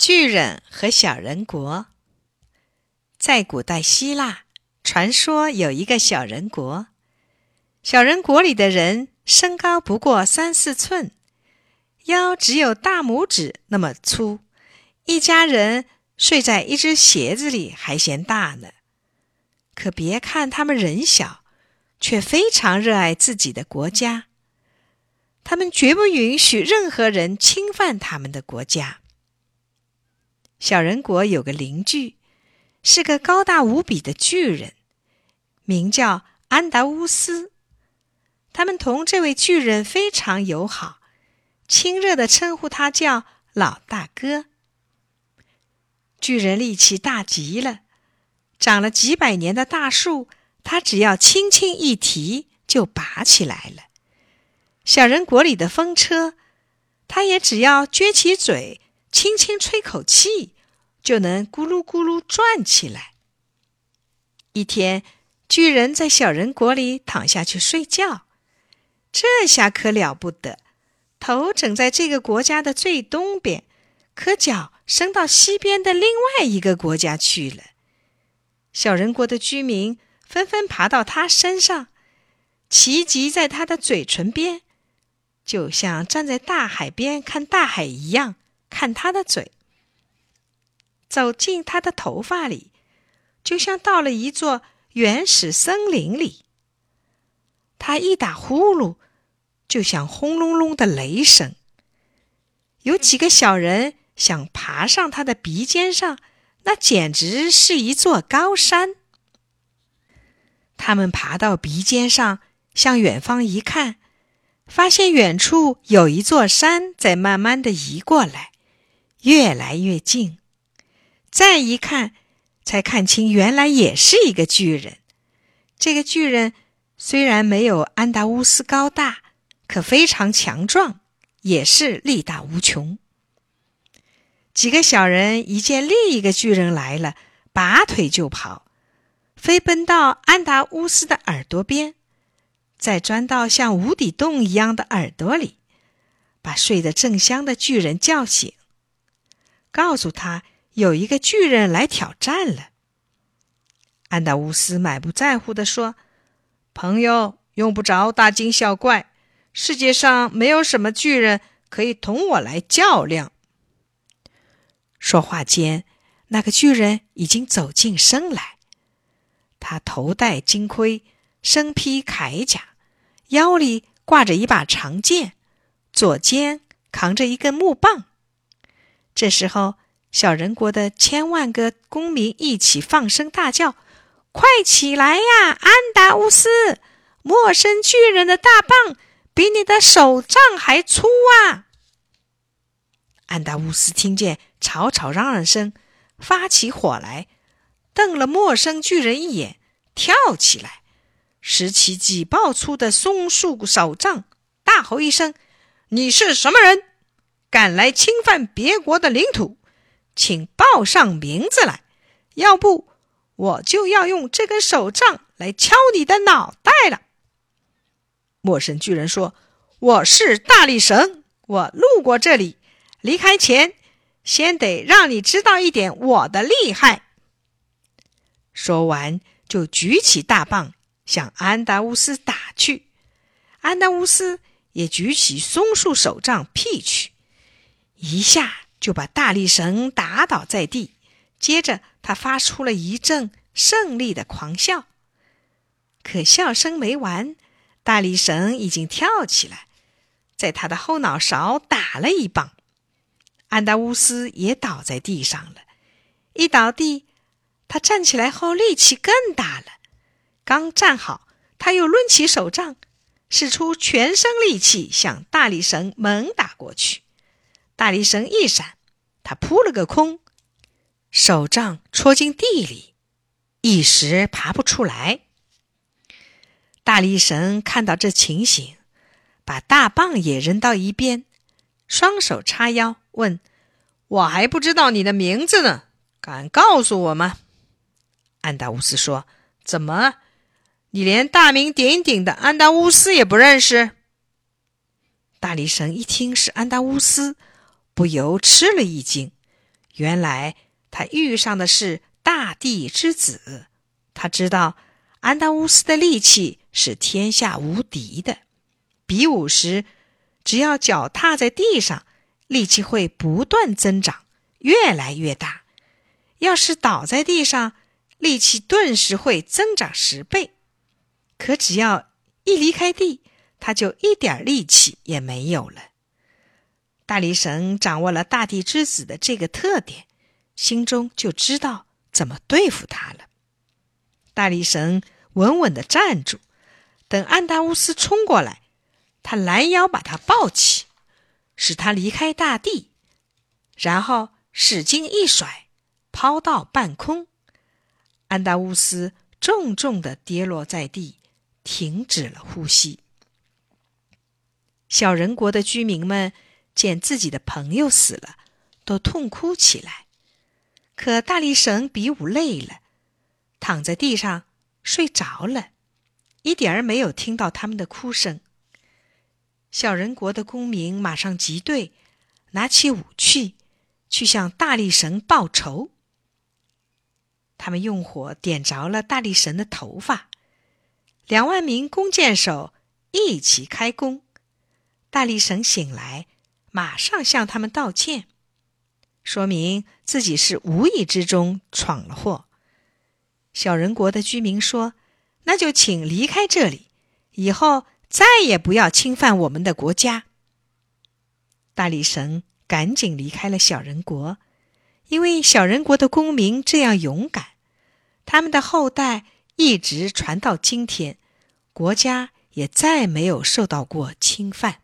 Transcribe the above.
巨人和小人国，在古代希腊，传说有一个小人国。小人国里的人身高不过三四寸，腰只有大拇指那么粗，一家人睡在一只鞋子里还嫌大呢。可别看他们人小，却非常热爱自己的国家。他们绝不允许任何人侵犯他们的国家。小人国有个邻居，是个高大无比的巨人，名叫安达乌斯。他们同这位巨人非常友好，亲热的称呼他叫老大哥。巨人力气大极了，长了几百年的大树，他只要轻轻一提就拔起来了。小人国里的风车，他也只要撅起嘴。轻轻吹口气，就能咕噜咕噜转起来。一天，巨人在小人国里躺下去睡觉，这下可了不得，头枕在这个国家的最东边，可脚伸到西边的另外一个国家去了。小人国的居民纷纷爬到他身上，齐集在他的嘴唇边，就像站在大海边看大海一样。看他的嘴，走进他的头发里，就像到了一座原始森林里。他一打呼噜，就像轰隆隆的雷声。有几个小人想爬上他的鼻尖上，那简直是一座高山。他们爬到鼻尖上，向远方一看，发现远处有一座山在慢慢的移过来。越来越近，再一看，才看清，原来也是一个巨人。这个巨人虽然没有安达乌斯高大，可非常强壮，也是力大无穷。几个小人一见另一个巨人来了，拔腿就跑，飞奔到安达乌斯的耳朵边，再钻到像无底洞一样的耳朵里，把睡得正香的巨人叫醒。告诉他有一个巨人来挑战了。安达乌斯满不在乎地说：“朋友，用不着大惊小怪。世界上没有什么巨人可以同我来较量。”说话间，那个巨人已经走进身来。他头戴金盔，身披铠甲，腰里挂着一把长剑，左肩扛着一根木棒。这时候，小人国的千万个公民一起放声大叫：“快起来呀，安达乌斯！陌生巨人的大棒比你的手杖还粗啊！”安达乌斯听见吵吵嚷嚷声，发起火来，瞪了陌生巨人一眼，跳起来，拾起几抱粗的松树手杖，大吼一声：“你是什么人？”敢来侵犯别国的领土，请报上名字来，要不我就要用这根手杖来敲你的脑袋了。陌生巨人说：“我是大力神，我路过这里，离开前先得让你知道一点我的厉害。”说完，就举起大棒向安达乌斯打去。安达乌斯也举起松树手杖劈去。一下就把大力神打倒在地，接着他发出了一阵胜利的狂笑。可笑声没完，大力神已经跳起来，在他的后脑勺打了一棒。安达乌斯也倒在地上了。一倒地，他站起来后力气更大了。刚站好，他又抡起手杖，使出全身力气向大力神猛打过去。大力神一闪，他扑了个空，手杖戳进地里，一时爬不出来。大力神看到这情形，把大棒也扔到一边，双手叉腰问：“我还不知道你的名字呢，敢告诉我吗？”安达乌斯说：“怎么，你连大名鼎鼎的安达乌斯也不认识？”大力神一听是安达乌斯。不由吃了一惊，原来他遇上的是大地之子。他知道安达乌斯的力气是天下无敌的，比武时只要脚踏在地上，力气会不断增长，越来越大；要是倒在地上，力气顿时会增长十倍。可只要一离开地，他就一点力气也没有了。大力神掌握了大地之子的这个特点，心中就知道怎么对付他了。大力神稳稳地站住，等安达乌斯冲过来，他拦腰把他抱起，使他离开大地，然后使劲一甩，抛到半空。安达乌斯重重地跌落在地，停止了呼吸。小人国的居民们。见自己的朋友死了，都痛哭起来。可大力神比武累了，躺在地上睡着了，一点儿没有听到他们的哭声。小人国的公民马上集队，拿起武器去向大力神报仇。他们用火点着了大力神的头发，两万名弓箭手一起开弓。大力神醒来。马上向他们道歉，说明自己是无意之中闯了祸。小人国的居民说：“那就请离开这里，以后再也不要侵犯我们的国家。”大力神赶紧离开了小人国，因为小人国的公民这样勇敢，他们的后代一直传到今天，国家也再没有受到过侵犯。